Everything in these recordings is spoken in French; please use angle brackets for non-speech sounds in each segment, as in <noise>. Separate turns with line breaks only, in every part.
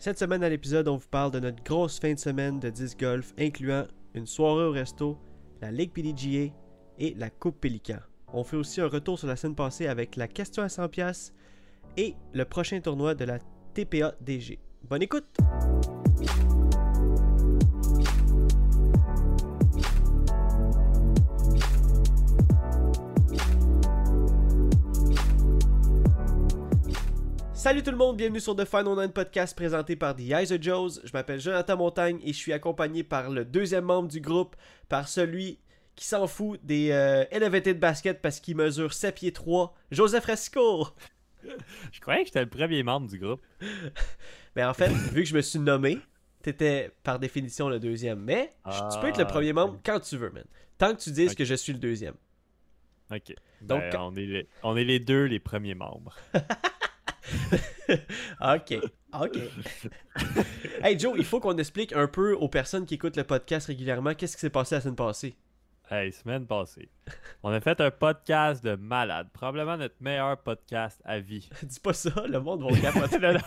Cette semaine à l'épisode, on vous parle de notre grosse fin de semaine de disc golf, incluant une soirée au resto, la Ligue PDGA et la Coupe Pélican. On fait aussi un retour sur la semaine passée avec la question à 100$ et le prochain tournoi de la TPA DG. Bonne écoute! Salut tout le monde, bienvenue sur The Final Nine Podcast présenté par The Eyes of Joes. Je m'appelle Jonathan Montagne et je suis accompagné par le deuxième membre du groupe, par celui qui s'en fout des euh, Elevated Basket parce qu'il mesure 7 pieds 3, Joseph Fresco. <laughs>
Je croyais que j'étais le premier membre du groupe. <laughs>
Mais en fait, vu que je me suis nommé, t'étais par définition le deuxième. Mais tu peux être le premier membre quand tu veux, man. Tant que tu dises que je suis le deuxième.
Ok.
Donc,
Ben, on, est les, on est les deux les premiers membres. <laughs> <laughs>
ok, ok. <laughs> hey Joe, il faut qu'on explique un peu aux personnes qui écoutent le podcast régulièrement qu'est-ce qui s'est passé la semaine passée?
Hey, semaine passée. On a fait un podcast de malade. Probablement notre meilleur podcast à vie. <laughs>
Dis pas ça, le monde va capoter.
non, non,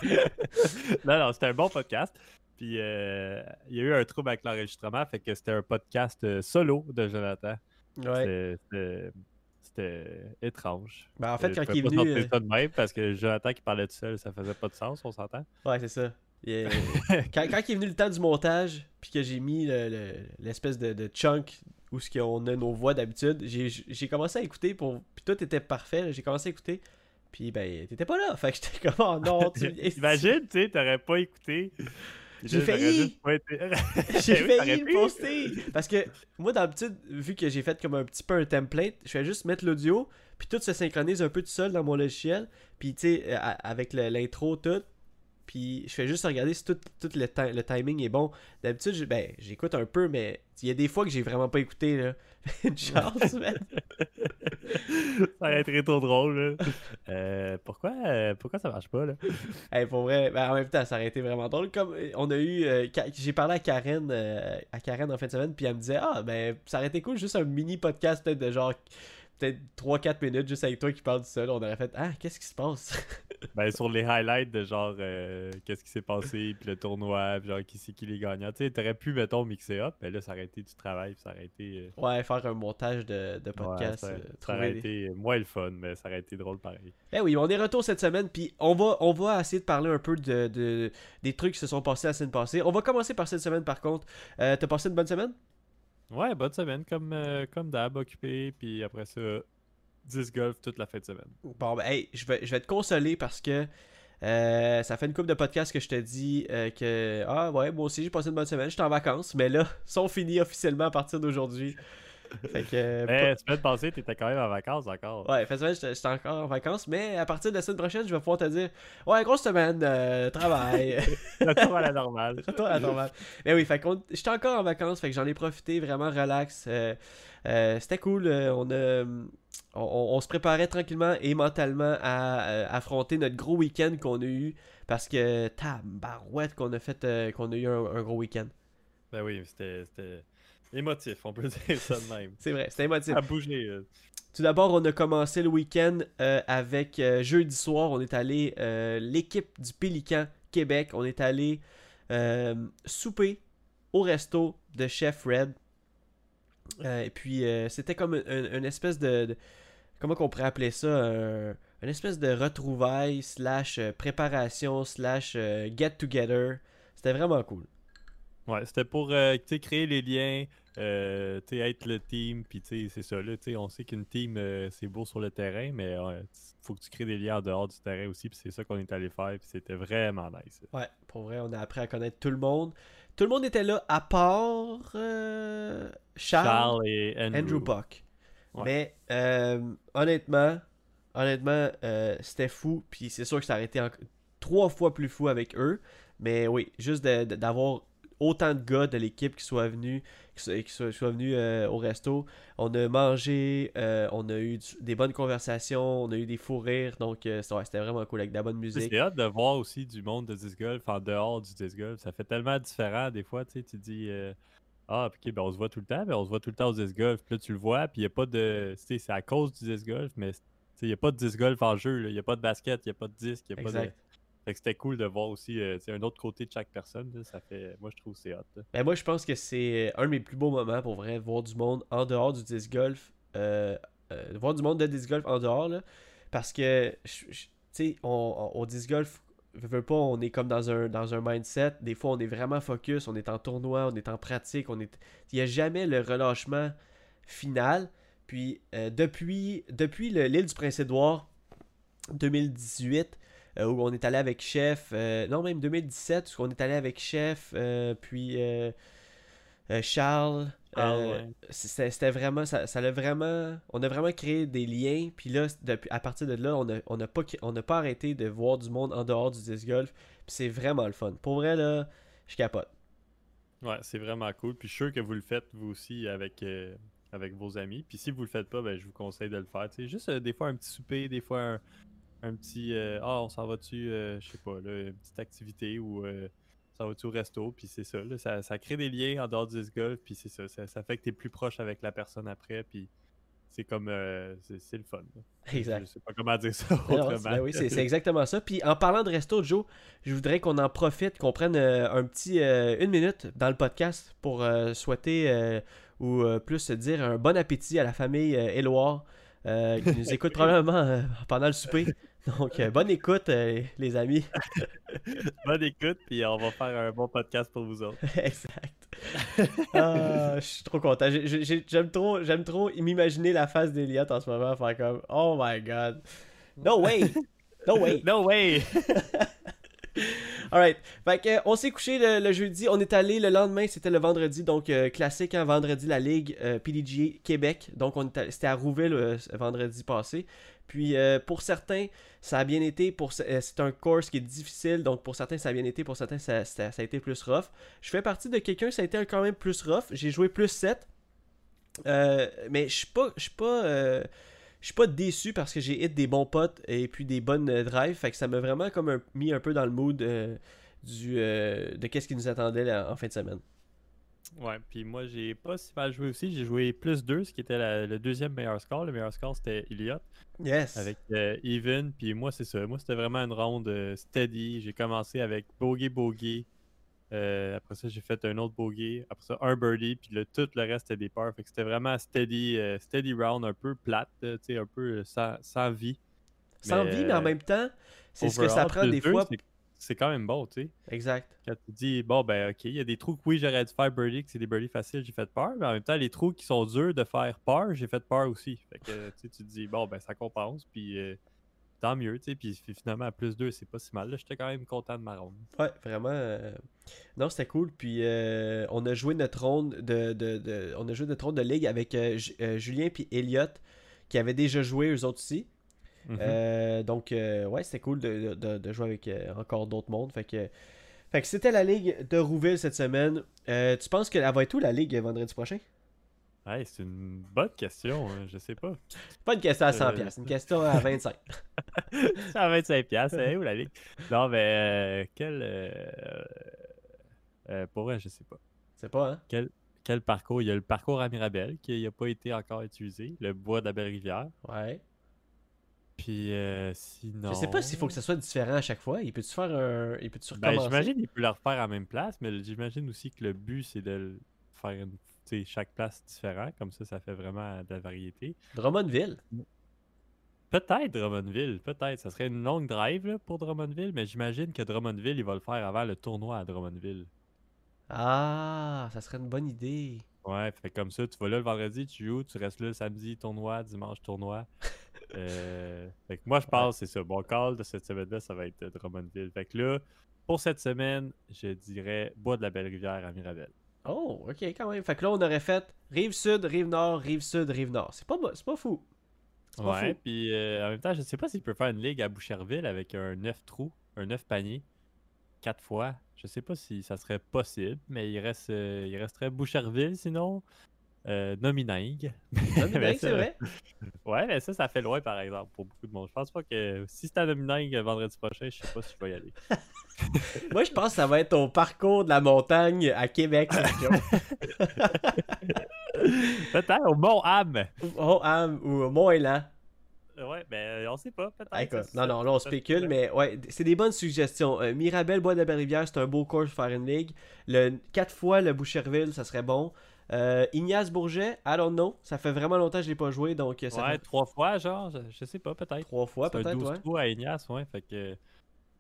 non, non, c'était un bon podcast. Puis euh, il y a eu un trouble avec l'enregistrement, fait que c'était un podcast euh, solo de Jonathan.
Ouais.
C'était étrange.
Ben, en fait,
Euh,
quand il est venu. euh,
ça de même parce que Jonathan qui parlait tout seul, ça faisait pas de sens, on s'entend?
Ouais, c'est ça. <laughs> Quand, quand il est venu le temps du montage, puis que j'ai mis le- le- l'espèce de, de chunk où ce qu'on a nos voix d'habitude, j'ai j'ai commencé à écouter pour. Puis tout était parfait, j'ai commencé à écouter. Puis ben, t'étais pas là. Fait que j'étais comme, oh non, tu. <laughs>
Imagine, tu sais, t'aurais pas écouté.
J'ai failli. <laughs> <laughs> J'ai
t'aurais
failli le poster. Parce que moi, d'habitude, vu que j'ai fait comme un petit peu un template, je fais juste mettre l'audio, puis tout se synchronise un peu tout seul dans mon logiciel. Puis tu sais, euh, avec l'intro, tout. Puis je fais juste regarder si tout, tout le, le timing est bon. D'habitude, ben, j'écoute un peu, mais il y a des fois que j'ai vraiment pas écouté. Là. Une chance, man.
ça aurait été trop drôle. là. Euh, pourquoi, euh, pourquoi ça marche pas, là? <laughs>
Hey, pour vrai, ben, en même temps, ça aurait été vraiment drôle. Comme euh, on a eu. euh, j'ai parlé à Karen, à Karen en fin de semaine, puis elle me disait Ah, ben, ça aurait été cool, juste un mini podcast, peut-être de genre. Peut-être 3-4 minutes, juste avec toi qui parle tout seul. On aurait fait Ah, qu'est-ce qui se passe
Ben, sur les highlights de genre, euh, qu'est-ce qui s'est passé, puis le tournoi, puis genre, qui c'est qui les gagnants. Tu sais, t'aurais pu, mettons, mixer up, mais là, ça aurait été du travail, puis ça aurait été. euh,
Ouais, faire un montage de, de podcast.
ça,
euh,
ça aurait
des-
été moins le fun, mais ça aurait été drôle pareil.
Eh oui, on est retour cette semaine, puis on va, on va essayer de parler un peu de, de- des trucs qui se sont passés la semaine passée. On va commencer par cette semaine par contre. Euh, T'as passé une bonne semaine?
Ouais, bonne semaine, comme, euh, comme d'hab, occupé, puis après ça, 10 golf toute la fin de semaine.
Bon, ben, hey, je vais, je vais te consoler parce que euh, ça fait une couple de podcasts que je te dis euh, que ah ouais, moi aussi j'ai passé une bonne semaine, j'étais en vacances, mais là, <laughs> sont finis officiellement à partir d'aujourd'hui. Fait que. euh,
Mais semaine passée, t'étais quand même en vacances encore.
pas- Ouais, fait semaine, j'étais encore en vacances, mais à partir de la semaine prochaine, je vais pouvoir te dire Ouais, grosse semaine, euh, travail. <laughs>
Retour à la normale. <laughs>
Retour à la normale. Mais oui, fait qu'on j'étais encore en vacances, fait que j'en ai profité vraiment relax. C'était cool. on, a, on, on- on se préparait tranquillement et mentalement à euh, affronter notre gros week-end qu'on a eu. Parce que tabarouette qu'on a fait euh, qu'on a eu un, un gros week-end.
Ben oui, c'était émotif, on peut <laughs> dire ça de même.
C'est vrai, c'était émotif.
A bougé. là.
Tout d'abord, on a commencé le week-end euh, avec euh, jeudi soir. On est allé, euh, l'équipe du Pélican Québec, on est allé euh, souper au resto de Chef Red. Euh, et puis, euh, c'était comme un- une espèce de, de- Comment qu'on pourrait appeler ça un- Une espèce de retrouvailles, slash euh, préparation, slash euh, get-together. C'était vraiment cool.
Ouais, c'était pour euh, créer les liens, euh, être le team, puis c'est ça, là, on sait qu'une team, euh, c'est beau sur le terrain, mais il faut que tu crées des liens en dehors du terrain aussi, puis c'est ça qu'on est allé faire, puis c'était vraiment nice.
Ouais, pour vrai, on a appris à connaître tout le monde. Tout le monde était là, à part Charles,
Charles et Andrew.
Andrew Buck.
Ouais.
Mais euh, honnêtement, honnêtement, euh, c'était fou. Puis c'est sûr que ça aurait été en- trois fois plus fou avec eux. Mais oui, juste d'avoir autant de gars de l'équipe qui soient venus, qui soient, qui soient- soient venus euh, au resto. On a mangé, euh, on a eu du- des bonnes conversations, on a eu des fous rires. Donc euh, c'était vraiment cool avec de la bonne musique.
C'est hâte de voir aussi du monde de disc golf en dehors du disc golf. Ça fait tellement différent des fois, tu sais, tu dis Ah, ok, ben on se voit tout le temps, mais on se voit tout le temps au disc golf. Puis là, tu le vois, puis il n'y a pas de. Tu sais, c'est à cause du disc golf, mais il n'y a pas de disc golf en jeu, il n'y a pas de basket, il n'y a pas de disque, il a pas de.
Exact.
Fait que c'était cool de voir aussi euh, un autre côté de chaque personne. là. Ça fait, moi, je trouve que c'est hot. là.
Ben moi, je pense que c'est un de mes plus beaux moments pour vrai, voir du monde en dehors du disc golf. euh, euh, voir du monde de disc golf en dehors, là. Parce que, tu sais, on, on- au disc golf, on est comme dans un, dans un mindset. Des fois, on est vraiment focus, on est en tournoi, on est en pratique. on est Il n'y a jamais le relâchement final. Puis, euh, depuis, depuis le- l'île du Prince-Édouard, 2018, euh, où on est allé avec Chef, euh, non, même 2017, où on est allé avec Chef, puis Charles.
Charles,
euh,
ouais.
c'était vraiment, ça, vraiment, on a vraiment créé des liens, puis là, depuis, à partir de là, on n'a on a pas, on pas arrêté de voir du monde en dehors du disc golf, puis c'est vraiment le fun. Pour vrai, là, je capote.
Ouais, c'est vraiment cool. Puis je suis sûr que vous le faites vous aussi avec, euh, avec vos amis. Puis si vous le faites pas, ben, je vous conseille de le faire. Sais, juste euh, des fois un petit souper, des fois un, un petit euh, Ah, on s'en va-tu, euh, je sais pas, là, une petite activité ou s'en va-tu au resto. Puis c'est ça, là, ça. ça crée des liens en dehors du golf. Puis c'est ça, ça. ça fait que tu es plus proche avec la personne après. Puis c'est comme. euh, c'est le fun. là.
Exact.
Je sais pas comment dire ça autrement.
ben oui, c'est exactement ça. Puis en parlant de resto, Joe, je voudrais qu'on en profite, qu'on prenne euh, un petit euh, une minute dans le podcast pour souhaiter ou plus dire un bon appétit à la famille Éloire qui nous <laughs> écoute probablement pendant le souper. Donc euh, bonne écoute euh, les amis. <laughs>
Bonne écoute. Puis on va faire un bon podcast pour vous autres. <laughs>
exact. Ah, je suis trop content. J'ai- j'ai- J'aime trop, j'aime trop m'imaginer la face d'Eliott en ce moment, faire comme Oh my god. No way! No way! <laughs>
No way!
Alright. Fait on s'est couché le, jeudi. On est allé le lendemain, c'était le vendredi. Donc, euh, classique, hein, vendredi, la Ligue euh, PDGA Québec. Donc, on c'était à Rouville euh, vendredi passé. Puis, euh, pour certains, ça a bien été. C'est un course qui est difficile. Donc, pour certains, ça a bien été. Pour certains, ça, a été plus rough. Je fais partie de quelqu'un, ça a été quand même plus rough. J'ai joué plus 7. Euh, mais je suis pas. Je suis pas. Je suis pas déçu parce que j'ai hit des bons potes et puis des bonnes euh, drives. Fait que ça m'a vraiment comme un- mis un peu dans le mood euh, du, euh, de qu'est-ce qui nous attendait là, en fin de semaine.
Ouais, puis moi j'ai pas si mal joué aussi. J'ai joué plus 2, ce qui était la- le deuxième meilleur score. Le meilleur score c'était Elliott
Yes.
avec euh, Even. Puis moi c'est ça. Moi c'était vraiment une ronde steady. J'ai commencé avec bogey bogey. Euh, après ça j'ai fait un autre bogey. Après ça un birdie. Puis le, tout le reste c'était des pars. Fait que c'était vraiment steady, euh, steady round, un peu plate, tu sais, un peu sans, sans vie.
Sans
mais,
vie, mais en
euh,
même temps, c'est ce que ça prend des
deux,
fois.
c'est- quand même bon, tu sais.
Exact.
Quand tu dis, bon, ben, ok, il y a des trous que oui, j'aurais dû faire birdie, que c'est des birdies faciles, j'ai fait peur, mais en même temps, les trous qui sont durs de faire peur, j'ai fait peur aussi. Fait que, tu te dis, bon, ben, ça compense, puis euh, tant mieux, tu sais, puis fi- finalement, à plus 2, c'est pas si mal. Là, j'étais quand même content de ma ronde.
Ouais, vraiment. euh, Non, c'était cool. Puis euh, on a joué notre ronde de, de, de- on a joué notre ronde de ligue avec euh, Ju- Julien puis Elliot qui avaient déjà joué eux autres aussi.
Mhm.
Donc, ouais, c'était cool de, de- de jouer avec encore d'autres mondes. Fait que, fait que c'était la ligue de Rouville cette semaine. Tu penses qu'elle va être où la ligue vendredi prochain?
Hey, c'est une bonne question, hein, je sais pas.
Pas une question à 100$,
Euh,
une question à 25$. <laughs>
C'est à 25$, piastres, hein, où la ligue? Non, mais euh, quel. euh, euh, pour vrai, je sais pas.
C'est pas, hein?
Quel, quel parcours? Il y a le parcours à Mirabel qui n'a pas été encore utilisé, le bois de la Belle-Rivière.
Ouais.
Puis sinon.
Je sais pas s'il faut que ça soit différent à chaque fois. Il peut-tu faire un. Il peut-tu
Ben,
recommencer?
j'imagine qu'il peut le refaire à la même place, mais j'imagine aussi que le but, c'est de le faire une, chaque place différent. Comme ça, ça fait vraiment de la variété.
Drummondville.
Peut-être Drummondville, peut-être. Ça serait une longue drive là, pour Drummondville, mais j'imagine que Drummondville, il va le faire avant le tournoi à Drummondville.
Ah, ça serait une bonne idée.
Ouais, fait comme ça, tu vas là le vendredi, tu joues, tu restes là le samedi, tournoi, dimanche, tournoi. <laughs> Euh, fait que moi, je pense que c'est ça. Mon call de cette semaine-là, ça va être Drummondville. Fait que là, pour cette semaine, je dirais Bois de la Belle-Rivière à Mirabel.
Oh, ok, quand même. Fait que là, on aurait fait rive sud, rive nord, rive sud, rive nord. C'est pas, c'est pas fou. Pas
Ouais, puis euh, en même temps, je sais pas s'il peut faire une ligue à Boucherville avec un 9 trous, un 9 paniers, 4 fois. Je sais pas si ça serait possible, mais il reste euh, il resterait Boucherville sinon. Euh,
mais <laughs>
Mais
ben, c'est vrai.
Ouais, mais ça, ça fait loin par exemple pour beaucoup de monde. Je pense pas que si c'est à Nomining euh, vendredi prochain, je sais pas si je vais y aller. <laughs>
Moi, je pense que ça va être au parcours de la montagne à Québec. <laughs>
Peut-être au Mont-Ham.
oh, Ham ou au Mont-Élan.
Ouais, ben on sait pas, peut-être.
Non, non, là on spécule, mais ouais, c'est des bonnes suggestions. Euh, Mirabel, Bois de Rivière, c'est un beau course pour faire une ligue. Le 4 fois le Boucherville, ça serait bon. Euh, Ignace Bourget, I don't know. Ça fait vraiment longtemps que je l'ai pas joué, donc euh, ça
Ouais,
fait
trois fois, genre, je, sais pas, peut-être.
trois fois peut-être,
12
ouais.
à Ignace, ouais, fait que.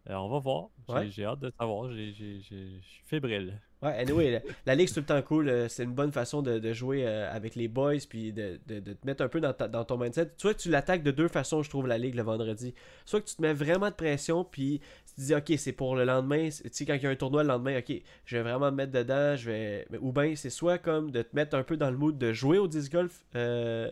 Euh, on va voir. J'ai
Ouais.
hâte de savoir. Je suis fébrile.
Ouais, anyway, la, la ligue c'est tout le temps cool. euh, C'est une bonne façon de, de jouer euh, avec les boys puis de, de- de te mettre un peu dans, ta- dans ton mindset. Soit que tu l'attaques de deux façons, je trouve, la ligue le vendredi. Soit que tu te mets vraiment de pression puis tu te dis, ok, c'est pour le lendemain. Tu sais, quand il y a un tournoi le lendemain, ok, je vais vraiment me mettre dedans. Je vais... Ou bien c'est soit comme de te mettre un peu dans le mood de jouer au disc golf, euh,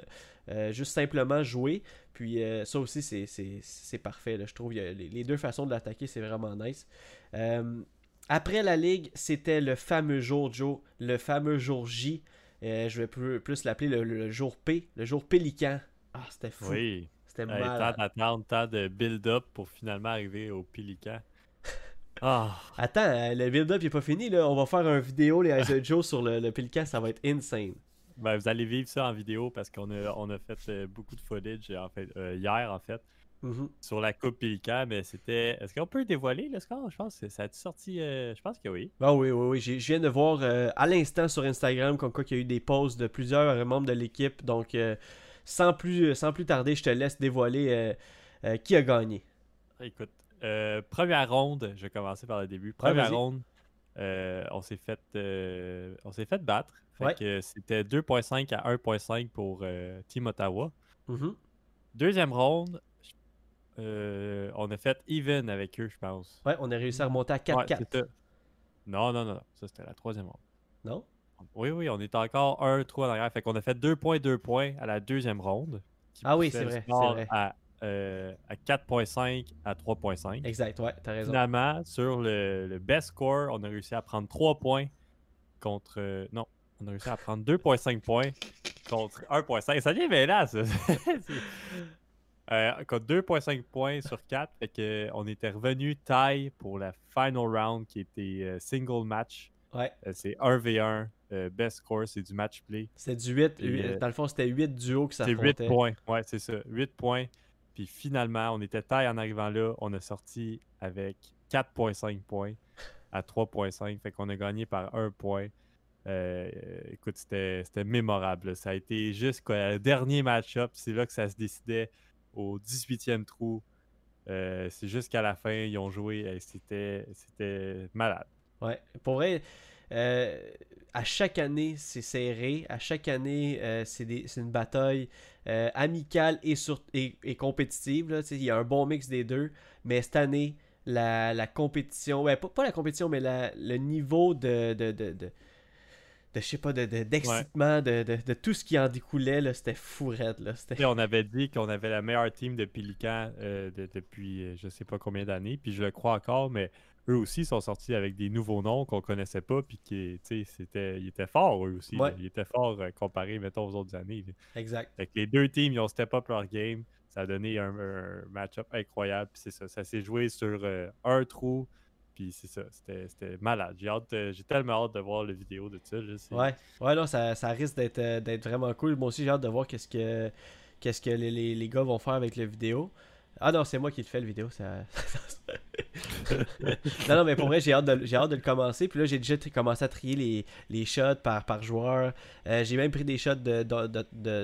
euh, juste simplement jouer. Puis euh, ça aussi, c'est- c'est c'est parfait. là. Je trouve les, les deux façons de l'attaquer, c'est vraiment nice. Euh, après la ligue, c'était le fameux jour Joe, le fameux jour J. Je vais plus, plus l'appeler le, le jour P, le jour Pélican. Ah, c'était fou.
Oui.
C'était
Hey,
malade.
tant d'attente, tant de build-up pour finalement arriver au Pélican. <laughs> Ah,
Attends, le build-up n'est pas fini. Là. On va faire une vidéo, les Joe, sur le, le Pélican. Ça va être insane.
Ben, vous allez vivre ça en vidéo parce qu'on a, on a fait euh, beaucoup de footage en fait, euh, hier en fait
Mhm.
sur la Coupe Pélican, mais c'était. Est-ce qu'on peut dévoiler le score? Je pense que ça a sorti. euh, je pense que oui.
Ah oui, oui, oui. Je viens de voir euh, à l'instant sur Instagram comme quoi qu'il y a eu des posts de plusieurs membres de l'équipe. Donc, euh, sans, plus, sans plus tarder, je te laisse dévoiler euh, euh, qui a gagné.
Écoute, euh, première ronde, je vais commencer par le début. Première
vas-y.
ronde, euh, on s'est fait, euh, on s'est fait battre. Fait
Ouais.
que c'était 2.5 à 1.5 pour euh, Team Ottawa.
Mhm.
Deuxième ronde, on a fait even avec eux, je pense.
Ouais, on a réussi à remonter à
Ouais,
4-4.
c'est ça. Non, non, non, non. Ça, c'était la troisième ronde.
non?
Oui, oui, on est encore 1 3 en arrière. Fait qu'on a fait 2 points, 2 points à la deuxième ronde. qui
Ah oui, c'est vrai.
À, euh, à 4.5 à 3.5.
Exact, ouais, t'as raison.
Finalement, sur le, le best score, on a réussi à prendre 3 points contre. euh, non, on a réussi à prendre 2,5 points contre 1,5. Ça devient mêlant, ça. <laughs> C'est- Euh, contre 2,5 points sur 4. Fait que, on était revenu taille pour la final round qui était euh, single match.
Ouais,
Euh, c'est 1v1. euh, best score, c'est du match play.
c'était du 8.
Et, euh,
dans le fond, c'était 8 duos que ça
C'est 8
affrontait.
points. Ouais, c'est ça. 8 points. Puis finalement, on était taille en arrivant là. On a sorti avec 4,5 points à 3,5. Fait qu'on a gagné par 1 point. Euh, écoute, c'était mémorable. Ça a été jusqu'au dernier match-up. C'est là que ça se décidait au 18e trou. Euh, c'est jusqu'à la fin, ils ont joué. C'était malade.
Ouais, pour vrai, à chaque année, c'est serré. À chaque année, euh, c'est une bataille euh, amicale et, sur- et, et compétitive. là. Il y a un bon mix des deux. Mais cette année, la, la compétition, ouais, pas, pas la compétition, mais la- le niveau de, de, de, de, de, je sais pas, de, de- d'excitement, de, de, de tout ce qui en découlait, là, c'était fou raide, là. C'était...
On avait dit qu'on avait la meilleure team de Pélican euh, de- depuis euh, je sais pas combien d'années, puis je le crois encore, mais eux aussi sont sortis avec des nouveaux noms qu'on connaissait pas, puis qui, tu sais, c'était, ils étaient forts eux aussi.
Ouais.
Ils étaient forts euh, comparé, mettons, aux autres années. là.
Exact.
Fait que les deux teams, ils ont step up leur game. Ça a donné un, un match-up incroyable. Puis c'est ça. Ça s'est joué sur euh, un trou. Puis c'est ça. C'était, c'était malade. J'ai, hâte de- j'ai tellement hâte de voir la vidéo de ça. là.
Ouais, ouais, non, ça, ça risque d'être, euh, d'être vraiment cool. Moi aussi, j'ai hâte de voir qu'est-ce que, qu'est-ce que les, les, les gars vont faire avec la vidéo. Ah non, c'est moi qui le fais, le vidéo. Ça... <laughs> non, non, mais pour vrai, j'ai hâte, de, hâte de le commencer. Puis là, j'ai déjà commencé à trier les, shots par, par joueur. Euh, j'ai même pris des shots de,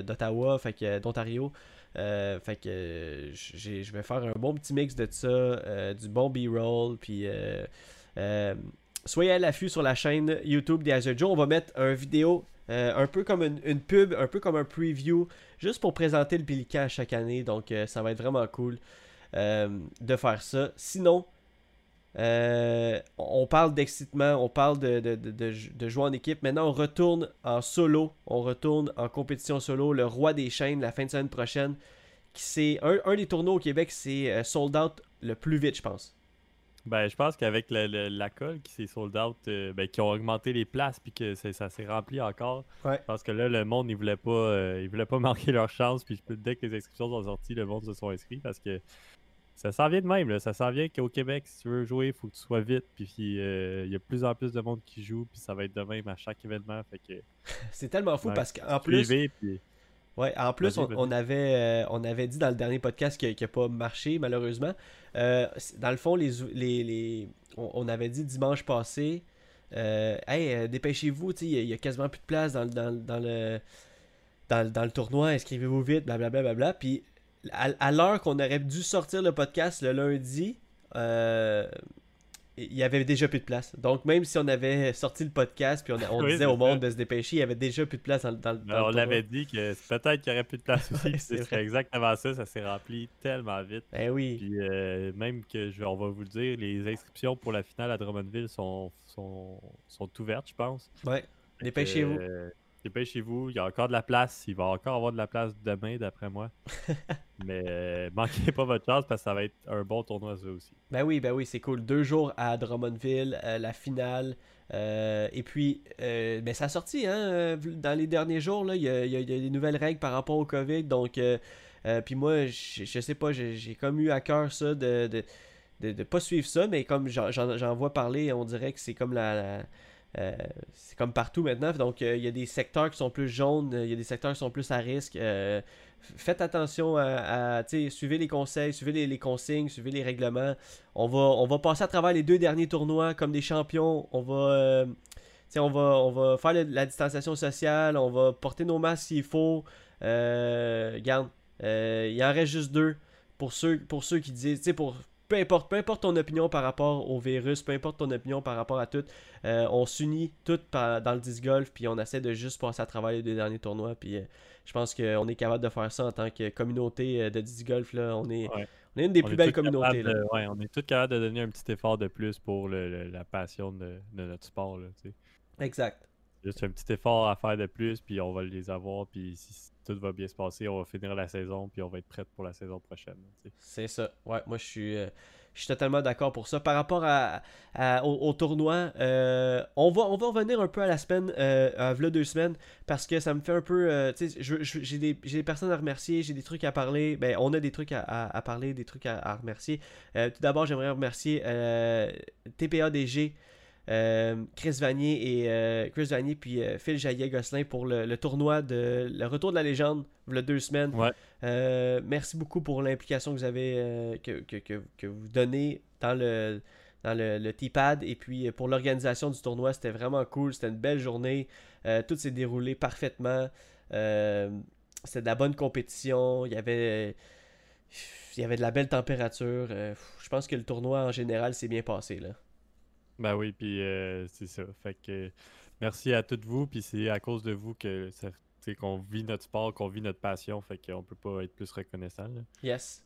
d'Ottawa, fait que, d'Ontario. Euh, fait que je vais faire un bon petit mix de ça, euh, du bon B-roll, puis soyez à l'affût sur la chaîne YouTube des Azure Joe. On va mettre un vidéo euh, un peu comme une, une pub, un peu comme un preview, juste pour présenter le Pélican à chaque année. Donc euh, ça va être vraiment cool euh, de faire ça. Sinon, on parle d'excitement, on parle de, de, de- de- jouer en équipe. Maintenant, on retourne en solo, on retourne en compétition solo. Le roi des chaînes, la fin de semaine prochaine, qui c'est un, un des tournois au Québec, c'est sold out le plus vite, je pense.
Ben, je pense qu'avec le- le- la colle qui s'est sold out, euh, ben, qui ont augmenté les places puis que ça s'est rempli encore,
Ouais.
pense que là, le monde, ils voulaient pas, euh, ils voulaient pas <laughs> manquer leur chance. Puis dès que les inscriptions sont sorties, le monde se sont inscrits parce que ça s'en vient de même. Là. Ça s'en vient qu'au Québec, si tu veux jouer, il faut que tu sois vite. Puis euh, il y a de plus en plus de monde qui joue. Puis ça va être de même à chaque événement. Fait que <laughs>
C'est tellement fou
Ouais.
parce qu'en plus,
puis
Ouais, en plus, on, avait, euh, on avait dit dans le dernier podcast qui n'a pas marché, malheureusement. Euh, dans le fond, les, les, les- on, on avait dit dimanche passé euh, Hey, dépêchez-vous, il y a- quasiment plus de place dans, le- dans, le- dans le, dans, le- dans le tournoi, inscrivez-vous vite, blablabla. Bla, bla, bla. Puis à, à l'heure qu'on aurait dû sortir le podcast le lundi, euh, il y avait déjà plus de place. Donc, même si on avait sorti le podcast, puis on, on <laughs>
Oui,
disait au monde
ça.
de se dépêcher, il y avait déjà plus de place dans, le- dans, dans
Ben,
le
on l'avait dit que peut-être qu'il y aurait plus de place aussi. <laughs>
Ouais, c'est
ce serait exactement ça. Ça s'est rempli tellement vite.
Ben oui.
Puis euh, même que je, on va vous le dire, les inscriptions pour la finale à Drummondville sont, sont, sont ouvertes, je pense.
Ouais. Dépêchez-vous.
euh, Dépêchez-vous. Il y a encore de la place. Il va encore avoir de la place demain, d'après moi. <laughs> Mais euh, manquez pas votre chance parce que ça va être un bon tournoi, ça aussi.
Ben oui, ben oui, c'est cool. Deux jours à Drummondville, euh, la finale. euh, et puis, ben ça a sorti, hein, dans les derniers jours, là, il y y a- il y a des nouvelles règles par rapport au COVID. Donc, puis moi, je, je sais pas, j'ai comme eu à cœur ça de, de, de, de pas suivre ça, mais comme j'en- vois parler, on dirait que c'est comme la... la- euh, c'est comme partout maintenant. Donc, euh, il y a des secteurs qui sont plus jaunes, euh, il y a des secteurs qui sont plus à risque. faites attention à, suivez les conseils, suivez les, consignes, suivez les règlements. On va, on va passer à travers les deux derniers tournois comme des champions. On va, on va, on va faire la distanciation sociale. On va porter nos masques s'il faut. Euh, regarde, euh, il en reste juste deux. Pour ceux, pour ceux qui disent, pour peu importe, peu importe ton opinion par rapport au virus, peu importe ton opinion par rapport à tout, euh, on s'unit toutes par- dans le disc golf, puis on essaie de juste passer à travers les deux derniers tournois. Puis euh, je pense qu'on est capable de faire ça en tant que communauté euh, de disc golf. Là. On, est,
Ouais.
on est une des
On
plus belles communautés. là.
ouais, on est tous capables de donner un petit effort de plus pour le- le- la passion de, de notre sport. Là.
Exact.
Juste un petit effort à faire de plus, puis on va les avoir. Puis si tout va bien se passer, on va finir la saison, puis on va être prête pour la saison prochaine.
C'est ça. Ouais, moi je suis, euh, je suis totalement d'accord pour ça. Par rapport à, au, tournoi, euh, on, va, on va revenir un peu à la semaine, euh, à v'là deux semaines, parce que ça me fait un peu. tu sais, j'ai des, des personnes à remercier, j'ai des trucs à parler. Ben, on a des trucs à, à- parler, des trucs à, remercier. Tout d'abord, j'aimerais remercier TPADG. Euh, Chris Vanier et euh, Chris Vanier puis euh, Phil Jaillet Gosselin pour le, le tournoi de le retour de la légende il deux semaines.
Ouais.
Merci beaucoup pour l'implication que vous avez que, que, que, que vous donnez dans le dans le, le T-pad et puis pour l'organisation du tournoi c'était vraiment cool c'était une belle journée Euh, tout s'est déroulé parfaitement Euh, c'était de la bonne compétition il y avait il y avait de la belle température Euh, je pense que le tournoi en général s'est bien passé là
Ben oui, puis euh, c'est ça. Fait que merci à toutes vous, puis c'est à cause de vous que qu'on vit notre sport, qu'on vit notre passion, fait qu'on peut pas être plus reconnaissant. là.
Yes.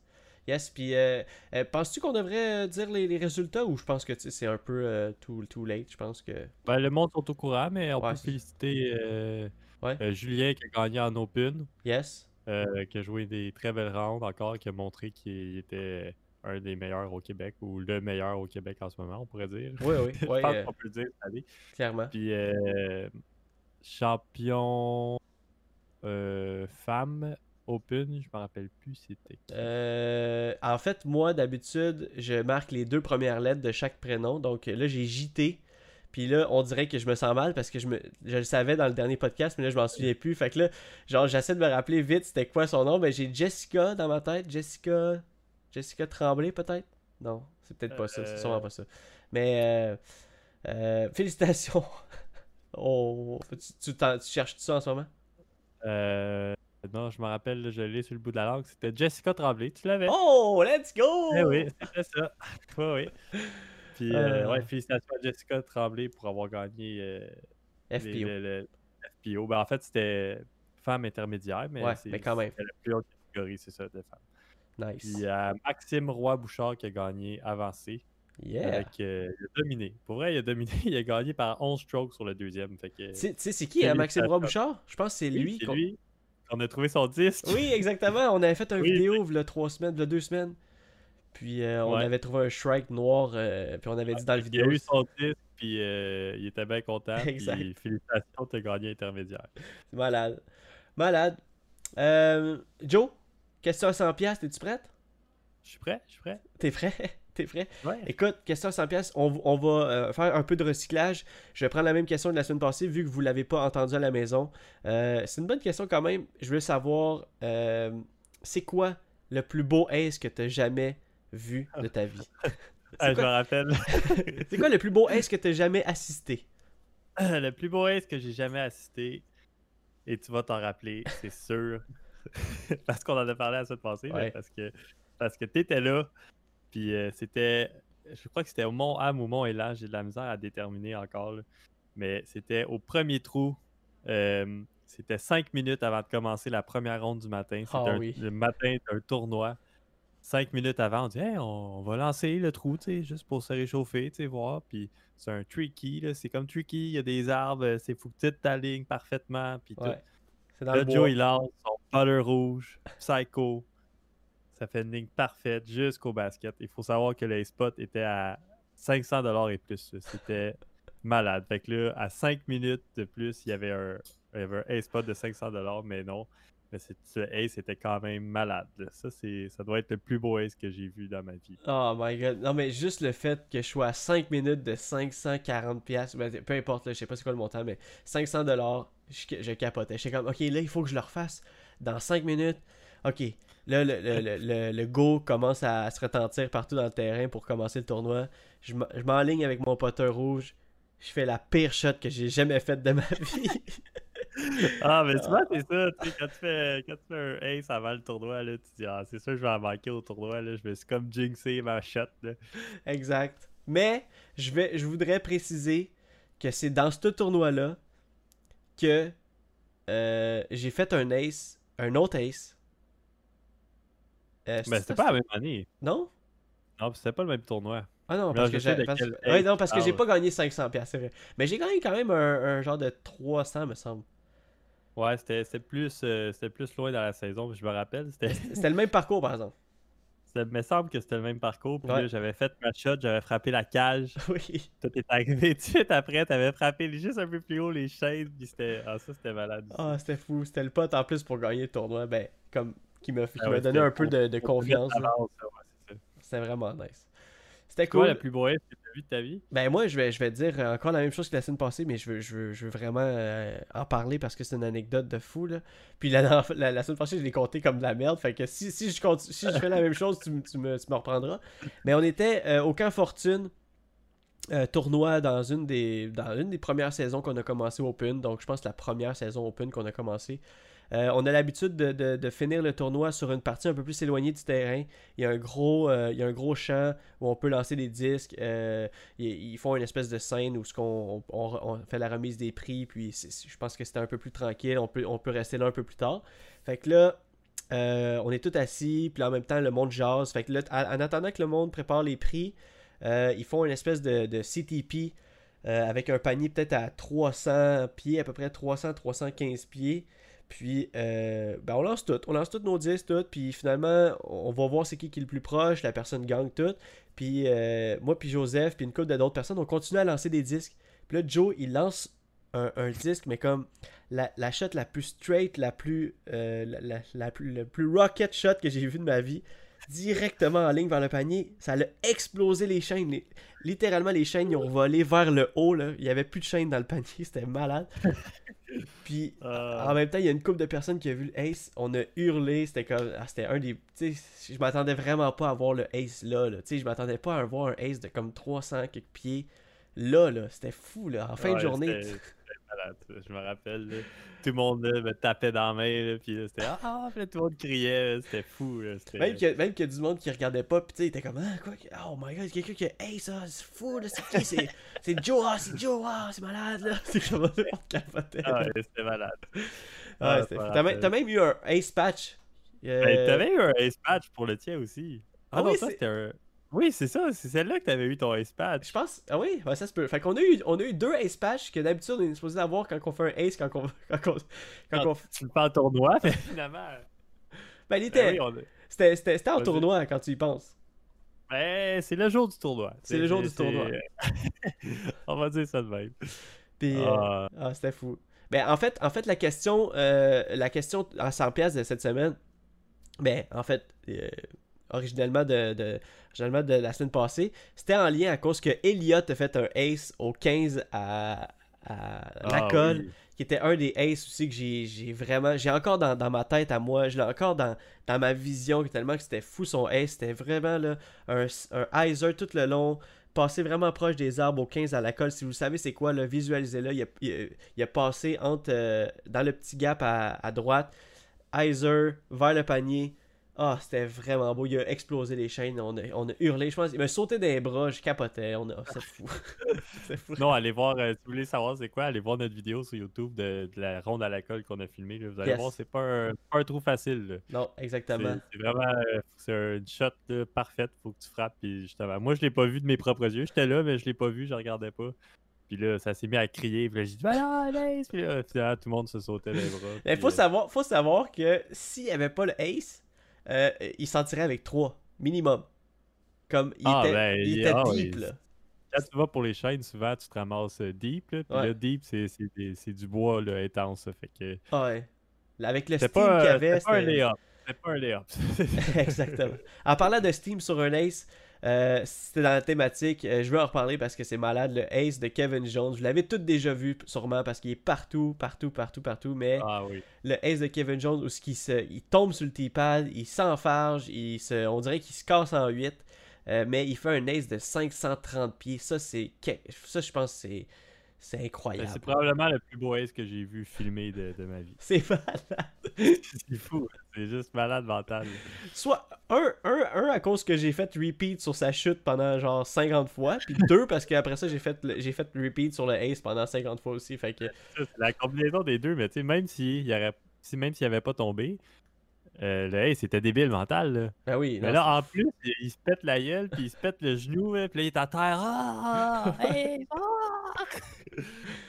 Yes, puis euh, euh, penses-tu qu'on devrait euh, dire les, les résultats ou je pense que c'est un peu euh, too, too late, je pense que...
Ben, le monde sont au courant, mais on
Ouais,
peut féliciter euh,
Ouais.
euh, Julien qui a gagné en Open,
Yes.
euh, qui a joué des très belles rounds encore, qui a montré qu'il était un des meilleurs au Québec, ou le meilleur au Québec en ce moment, on pourrait dire.
Oui, oui, <laughs>
Je pense
euh,
qu'on peut le dire
clairement.
Puis euh, champion euh, femme Open, je me rappelle plus c'était qui.
En fait, moi, d'habitude, je marque les deux premières lettres de chaque prénom. Donc là, j'ai JT. Puis là, on dirait que je me sens mal parce que je, me, je le savais dans le dernier podcast, mais là, je m'en souviens plus. Fait que là, genre, j'essaie de me rappeler vite c'était quoi son nom. Ben, j'ai Jessica dans ma tête. Jessica. Jessica Tremblay, peut-être? Non, c'est peut-être pas ça. C'est sûrement pas ça. Mais euh, euh, <laughs> félicitations. <laughs> oh, tu, tu, tu cherches ça en ce moment?
Euh, non, je me rappelle, je l'ai sur le bout de la langue. C'était Jessica Tremblay, tu l'avais?
Oh, let's go
Eh oui, c'était ça. <laughs> oui, oui. Puis, euh,
Euh.
ouais, félicitations à Jessica Tremblay pour avoir gagné euh, les-
FPO.
le, le FPO. Ben, en fait, c'était femme intermédiaire, mais,
Ouais,
c'est-
mais quand même.
c'était la plus haute catégorie, c'est ça, de femmes.
Nice.
Puis, euh, Maxime Roy-Bouchard qui a gagné avancé.
Yeah.
Avec, euh, il a dominé. Pour vrai, il a dominé. <laughs> Il a gagné par 11 strokes sur le deuxième.
Tu sais- c'est qui, hein, Maxime Roy
Félicitations.
Bouchard Je pense que c'est lui.
c'est lui. On a trouvé son disque.
Oui, exactement. On avait fait une <laughs>
Oui,
vidéo il y a trois semaines, il y a deux semaines. Puis euh, on
Ouais.
avait trouvé un Shrike noir. euh, puis on avait dit dans la
Il a
vidéo.
eu son disque, puis euh, il était bien content. <laughs>
Exact.
Puis félicitations, t'as gagné intermédiaire.
C'est malade. Malade. Joe, question à 100$, piastres, t'es-tu prête?
Je suis prêt, je suis prêt.
T'es prêt? <laughs> T'es prêt?
Ouais.
Écoute, question à 100 pièces, on, on va euh, faire un peu de recyclage. Je vais prendre la même question de la semaine passée vu que vous l'avez pas entendu à la maison. Euh, c'est une bonne question quand même. Je veux savoir, euh, c'est quoi le plus beau ace que tu as jamais vu de ta vie? <laughs>
Ah, <laughs>
C'est
je me rappelle.
c'est quoi le plus beau ace que tu as jamais assisté?
le plus beau ace que j'ai jamais assisté, et tu vas t'en rappeler, c'est sûr. <laughs> parce qu'on en a parlé à passé, mais
Ouais.
parce que parce que t'étais là, puis euh, c'était, je crois que c'était au Mont Ham ou Mont Élan, j'ai de la misère à déterminer encore, là. mais c'était au premier trou. euh, c'était cinq minutes avant de commencer la première ronde du matin. C'était
Ah
un-
oui.
le matin d'un tournoi. Cinq minutes avant, on dit Hey, on, on va lancer le trou, juste pour se réchauffer, tu voir. Puis c'est un tricky, c'est comme tricky, il y a des arbres, euh, c'est faut que tu ta ligne parfaitement, puis tout.
Ouais. Dans
Là,
le bois.
Joe, il lance son putter rouge, psycho. Ça fait une ligne parfaite jusqu'au basket. Il faut savoir que les spots étaient à 500$ et plus. C'était malade. Fait que là, à 5 minutes de plus, il y avait un, il y avait un ace spot de 500$, mais non. Mais ce ace était quand même malade. Ça, ça doit être le plus beau ace que j'ai vu dans ma vie.
Oh my god. Non, mais juste le fait que je sois à 5 minutes de 540 pièces, peu importe, là, je sais pas c'est quoi le montant, mais 500 dollars, je, je capotais. J'étais comme, ok, là, il faut que je le refasse dans 5 minutes. Ok, là, le, le, le, le- go commence à se retentir partout dans le terrain pour commencer le tournoi. Je je m'enligne avec mon poteur rouge. Je fais la pire shot que j'ai jamais faite de ma vie. <laughs>
Ah, mais tu vois, c'est ça. tu sais, Quand tu, fais, quand tu fais un ace avant le tournoi, là, tu dis, ah, c'est sûr, je vais en manquer au tournoi. Là. Je me suis comme jinxé ma shot. Là.
exact. Mais je, vais, je voudrais préciser que c'est dans ce tournoi-là que euh, j'ai fait un ace, un autre ace. Euh,
Mais
c'est-
c'était pas la même année.
Non?
Non, c'était pas le même tournoi.
Ah non, parce que j'ai. parce- ouais, non, que j'ai pas gagné 500$, piastres, c'est vrai. Mais j'ai gagné quand même un, un genre de 300, me semble.
Ouais, c'était plus, euh, c'était plus loin dans la saison, je me rappelle. <laughs> C'était
le même parcours, par exemple.
Ça me semble que c'était le même parcours. Puis
Ouais.
j'avais fait ma shot, j'avais frappé la cage. <laughs>
Oui.
Tout est arrivé <laughs> tout de suite après. T'avais frappé juste un peu plus haut les chaînes. Puis c'était. Ah, ça, c'était malade.
Ah, c'était fou. C'était le pote en plus pour gagner le tournoi. Ben, comme. Qui m'a
Ah ouais,
donné un peu de, de confiance. C'était vraiment nice. C'était
C'est quoi
cool.
le plus ace que t'as vu de ta vie?
Ben moi, je vais, je vais dire encore la même chose que la semaine passée, mais je veux, je veux, je veux vraiment euh, en parler parce que c'est une anecdote de fou. Là. Puis la, la, la semaine passée, je l'ai compté comme de la merde. Fait que si, si, je, continue- si je fais la même chose, tu, me- tu, me, tu me reprendras. Mais on était euh, au Camp Fortune, euh, tournoi dans une, des, dans une des premières saisons qu'on a commencé Open. Donc je pense la première saison Open qu'on a commencé. Euh, on a l'habitude de, finir le tournoi sur une partie un peu plus éloignée du terrain. Il y a un gros, euh, champ où on peut lancer des disques. Euh, ils, font une espèce de scène où on, fait la remise des prix. Puis je pense que c'était un peu plus tranquille. On peut, rester là un peu plus tard. Fait que là, on est tous assis. Puis en même temps, le monde jase. Fait que là, en en attendant que le monde prépare les prix, ils font une espèce de, de CTP avec un panier peut-être à 300 pieds, à peu près 300-315 pieds. Puis, euh, ben on lance tout. On lance tous nos disques, tout. Puis finalement, on va voir c'est qui qui est le plus proche. La personne gagne tout. Puis euh, moi, puis Joseph, puis une couple d'autres personnes, on continue à lancer des disques. Puis là, Joe, il lance un, disque, mais comme la, shot la plus straight, la plus, euh, la, la- plus, plus rocket shot que j'ai vu de ma vie, directement en ligne vers le panier. Ça a explosé les chaînes. Les- littéralement, les chaînes, ils ont volé vers le haut. Là. Il n'y avait plus de chaînes dans le panier. <laughs> C'était malade. Puis
Ah,
en même temps, il y a une couple de personnes qui a vu le ace. On a hurlé. C'était comme. ah, c'était un des. Tu sais, je m'attendais vraiment pas à voir le ace là. là. Tu sais, je m'attendais pas à voir un ace de comme 300 quelques pieds. Là, là. C'était fou, là. En fin de journée.
Ça, Je me rappelle. là. Tout le monde là, me tapait dans la main. Là, puis là, c'était Ah, puis tout le monde criait. C'était fou.
Même qu'il y, a- y du monde qui regardait pas, pis tu sais, il était comme, ah, quoi, oh my god, quelqu'un qui a, hey, ça, c'est fou, là, c'est qui, c'est, c'est Joe, ah, c'est Joe, ah, c'est malade, là. <laughs> C'est comme, on capotait.
Ah, ouais, c'était malade.
Ouais,
ah,
fou.
me
T'as, même-
rappelle.
t'as même eu un ace patch. Euh,
Ben, t'avais eu un ace patch pour le tien aussi. Ah,
Ah
non,
oui,
ça c'était un. Oui, c'est ça. C'est celle-là que t'avais eu ton ace patch.
Je pense, ah oui, ouais, ça se peut. Fait qu'on a eu, on a eu deux ace patch que d'habitude on est supposé avoir quand on fait un ace, quand on, <laughs> quand on, quand
Ah,
on-
Tu le fais en tournoi, mais <laughs> finalement.
ben, il
Ben
était,
oui, on a-
c'était, c'était, c'était en tournoi quand tu y penses.
Ben, c'est le jour du tournoi.
C'est le jour du tournoi. <laughs>
on va dire ça de même.
Puis, euh,
Ah.
Ah, c'était fou. Ben, en fait, en fait la question euh, la question à 100 pièces de cette semaine, ben, en fait, euh, originellement de, de, originalement de la semaine passée. C'était en lien à cause que Elliot a fait un ace au 15 à, à la
Ah,
colle,
oui.
qui était un des aces aussi que j'ai vraiment. J'ai encore dans, dans ma tête à moi, je l'ai encore dans, dans ma vision, tellement que c'était fou son ace. C'était vraiment là, un, un hyzer tout le long. Passé vraiment proche des arbres au 15 à la colle. Si vous savez c'est quoi, visualisez-le. Il a, il, il a passé entre, euh, dans le petit gap à, à droite. Hyzer vers le panier. Ah, c'était vraiment beau. Il a explosé les chaînes. On a, on a hurlé. Je pense il m'a sauté les bras. Je capotais. On a... C'est fou. <laughs> c'est fou.
Non, allez voir, euh, si vous voulez savoir c'est quoi, allez voir notre vidéo sur YouTube de, de la ronde à la colle qu'on a filmée. Vous allez
Yes.
voir, c'est pas un, pas un trou facile. là.
Non, exactement.
c'est vraiment euh, c'est une shot là, parfaite, faut que tu frappes. Puis justement, moi je l'ai pas vu de mes propres yeux. J'étais là, mais je l'ai pas vu, je regardais pas. Puis là, ça s'est mis à crier. Puis là, j'ai dit, bah non, nice! Puis là, finalement, tout le monde se sautait les bras.
Mais
puis,
faut
euh,
savoir, faut savoir que s'il n'y avait pas le ace, euh, il s'en tirait avec 3 minimum. Comme il
Ah,
était,
ben,
il
il-
était
ah,
deep là.
Quand tu vas pour les chaînes, souvent tu te ramasses euh, deep. Là, puis
Ouais.
là, deep, c'est c'est c'est du bois là, intense. ça Fait que.
Ah ouais. Avec le steam qu'il y avait,
c'était pas un lay-up. C'était pas un lay-up. <laughs>
Exactement. En parlant de Steam sur un Ace, euh, c'était dans la thématique. euh, je veux en reparler parce que c'est malade. Le Ace de Kevin Jones. Vous l'avez tous déjà vu, sûrement, parce qu'il est partout, partout, partout, partout. Mais
ah oui.
le Ace de Kevin Jones, où qu'il se, il tombe sur le T-pad, il s'enfarge, il se, on dirait qu'il se casse en 8. euh, mais il fait un Ace de 530 pieds. Ça, c'est. Ça, je pense que c'est.
Ben,
incroyable.
C'est probablement le plus beau ace que j'ai vu filmer de, de ma vie. <laughs>
C'est malade.
C'est fou. hein. C'est juste malade mental.
Soit un, un, un à cause que j'ai fait repeat sur sa chute pendant genre 50 fois, puis deux parce qu'après ça j'ai fait j'ai fait repeat sur le ace pendant 50 fois aussi, fait que
C'est la combinaison des deux, mais tu sais, même s'il y aurait. Si, même s'il avait pas tombé, euh, le ace c'était débile mental. Là.
ben oui,
Mais là, en plus, il, se pète la gueule, puis il se pète le genou, là, puis là, il est à terre. Ah! Hey! Ah!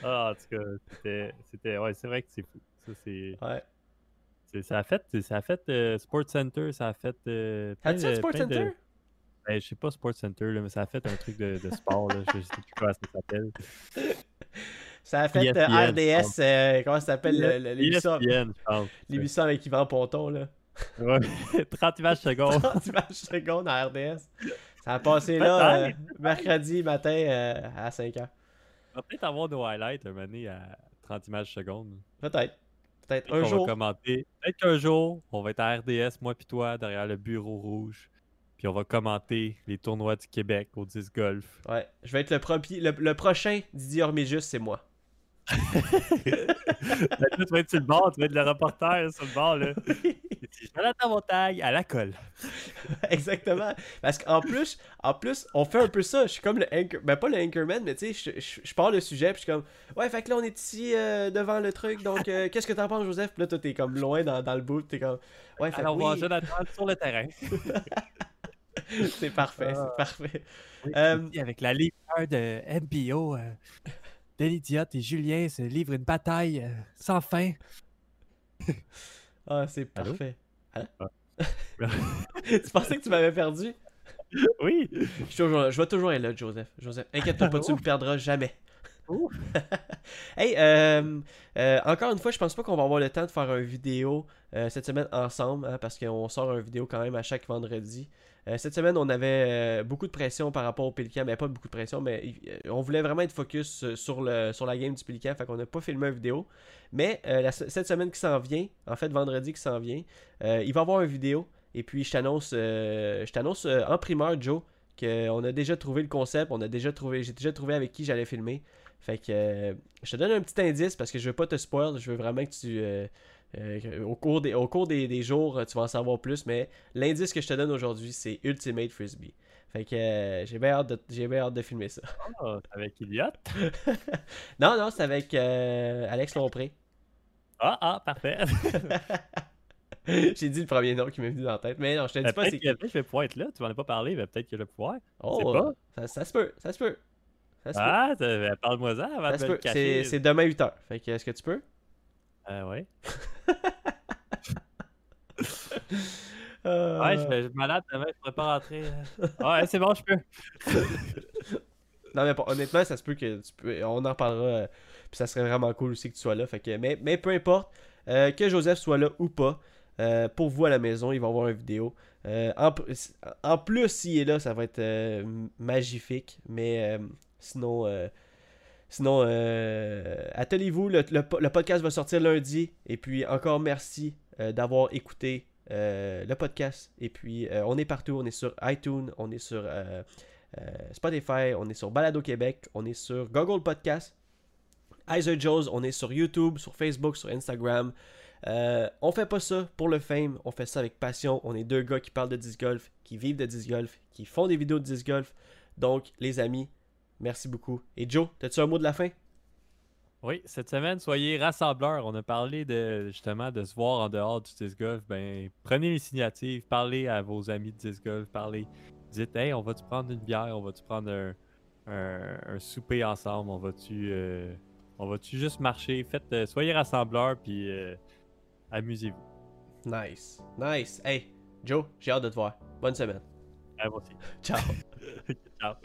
Ah, en tout cas, c'était. Ouais, c'est vrai que c'est fou. Ça, c'est.
ouais.
Ça a fait, ça a fait euh, Sports Center, ça a fait. Euh,
As-tu fait
de-
Sport
plein de-
Center?
Ben, je sais pas Sports Center, là, mais ça a fait un truc de, de sport, là, je sais plus comment ça s'appelle. <laughs>
Ça a fait euh,
ESPN,
RDS, euh, comment ça s'appelle le- le- l'émission?
Pense.
l'émission avec Yvan Ponton là.
Ouais. <laughs> 30 images secondes.
30 images secondes à RDS. Ça a passé là euh, mercredi matin euh, à 5h.
On va peut-être avoir nos highlights un moment donné à 30 images secondes.
Peut-être. Peut-être un jour.
va commenter. Peut-être qu'un jour, on va être à RDS, moi puis toi, derrière le bureau rouge. Puis on va commenter les tournois du Québec au 10 golf.
Ouais, je vais être le, le, le prochain Didier Orméjus, c'est moi. <laughs>
Ben, tu vas être sur le bord, tu vas être le reporter sur le bord. Là. <laughs> C'est Jonathan Montagne à la colle. <laughs>
Exactement. Parce qu'en plus, en plus, on fait un peu ça. Je suis comme le anchor... Ben, pas le anchorman, mais tu sais, je, je, je pars le sujet, puis je suis comme... Ouais, fait que là, on est ici euh, devant le truc, donc euh, qu'est-ce que t'en penses, Joseph? Puis là, toi, t'es comme loin dans, dans le bout, t'es comme... Ouais, fait que
Alors, on va
oui,
Jonathan sur le terrain.
c'est parfait,
Ah.
c'est parfait.
Oui,
Euh,
avec la ligne 1 de MPO, euh, Denis Diot et Julien se livrent une bataille euh, sans fin. <laughs>
Ah, c'est parfait. Allô?
Ah. <laughs>
tu pensais que tu m'avais perdu?
Oui.
Je, suis toujours- je vais toujours être là, Joseph. Joseph, inquiète-toi pas, tu me perdras jamais.
Ouh. <laughs>
hey, euh, euh, encore une fois, je pense pas qu'on va avoir le temps de faire une vidéo euh, cette semaine ensemble, hein, parce qu'on sort une vidéo quand même à chaque vendredi. Euh, cette semaine, on avait euh, beaucoup de pression par rapport au Pélican, mais pas beaucoup de pression, mais euh, on voulait vraiment être focus sur, le, sur la game du Pélican, fait qu'on n'a pas filmé une vidéo. Mais cette semaine qui s'en vient, en fait vendredi qui s'en vient, il va y avoir une vidéo. Et puis je t'annonce, je t'annonce en primeur, Joe, qu'on a déjà trouvé le concept, on a déjà trouvé, j'ai déjà trouvé avec qui j'allais filmer. Fait que je te donne un petit indice parce que je veux pas te spoil, je veux vraiment que tu. Euh, au cours, des, au cours des, des jours, euh, tu vas en savoir plus, mais l'indice que je te donne aujourd'hui, c'est Ultimate Frisbee. Fait que euh, j'ai bien hâte, de- j'ai bien hâte de filmer ça.
Ah, avec Elliot. <laughs>
non, non, c'est avec euh, Alex Lompré.
Ah, ah, parfait. <laughs>
j'ai dit le premier nom qui m'est venu dans la tête, mais non, je te dis
Ben,
pas c'est qui.
peut-être je vais pouvoir être là. Tu m'en as pas parlé, mais peut-être que je vais pouvoir.
Oh. Ça, ça se peut, ça se peut. Ça se peut.
Ah, ben, parle-moi ça avant
Ça
de me le
peut.
cacher.
C'est c'est demain 8h. Fait que est-ce que tu peux?
Ah ouais. <laughs>
Euh,
Ouais, je vais je suis malade demain, je pourrais pas rentrer. euh. Ouais, c'est bon, je peux. <laughs>
Non, mais honnêtement, ça se peut que tu peux. On en reparlera. euh, Puis ça serait vraiment cool aussi que tu sois là. Fait que, mais, mais peu importe, euh, que Joseph soit là ou pas, euh, pour vous à la maison, il va y avoir une vidéo. Euh, en, en, plus, s'il est là, ça va être euh, magnifique. Mais euh, sinon, sinon attelez-vous. Le, podcast va sortir lundi. Et puis, encore merci d'avoir écouté le podcast. Et puis, on est partout. On est sur iTunes, on est sur Spotify, on est sur Balado Québec, on est sur Google Podcast. Iser Joes, on est sur YouTube, sur Facebook, sur Instagram. Euh, on fait pas ça pour le fame, on fait ça avec passion. On est deux gars qui parlent de disc golf, qui vivent de disc golf, qui font des vidéos de disc golf. Donc, les amis, merci beaucoup. Et Joe, as-tu un mot de la fin?
Oui, cette semaine, soyez rassembleurs. On a parlé de justement de se voir en dehors du disc golf. Ben, prenez l'initiative, parlez à vos amis de disc golf, parlez. Dites, hey, on va-tu prendre une bière, on va-tu prendre un, souper ensemble, on va-tu. Euh, on va-tu juste marcher? Faites, euh, soyez rassembleurs, puis euh, amusez-vous.
Nice. Nice. Hey, Joe, j'ai hâte de te voir. Bonne semaine.
À vous aussi.
Ciao. <laughs>
Chao.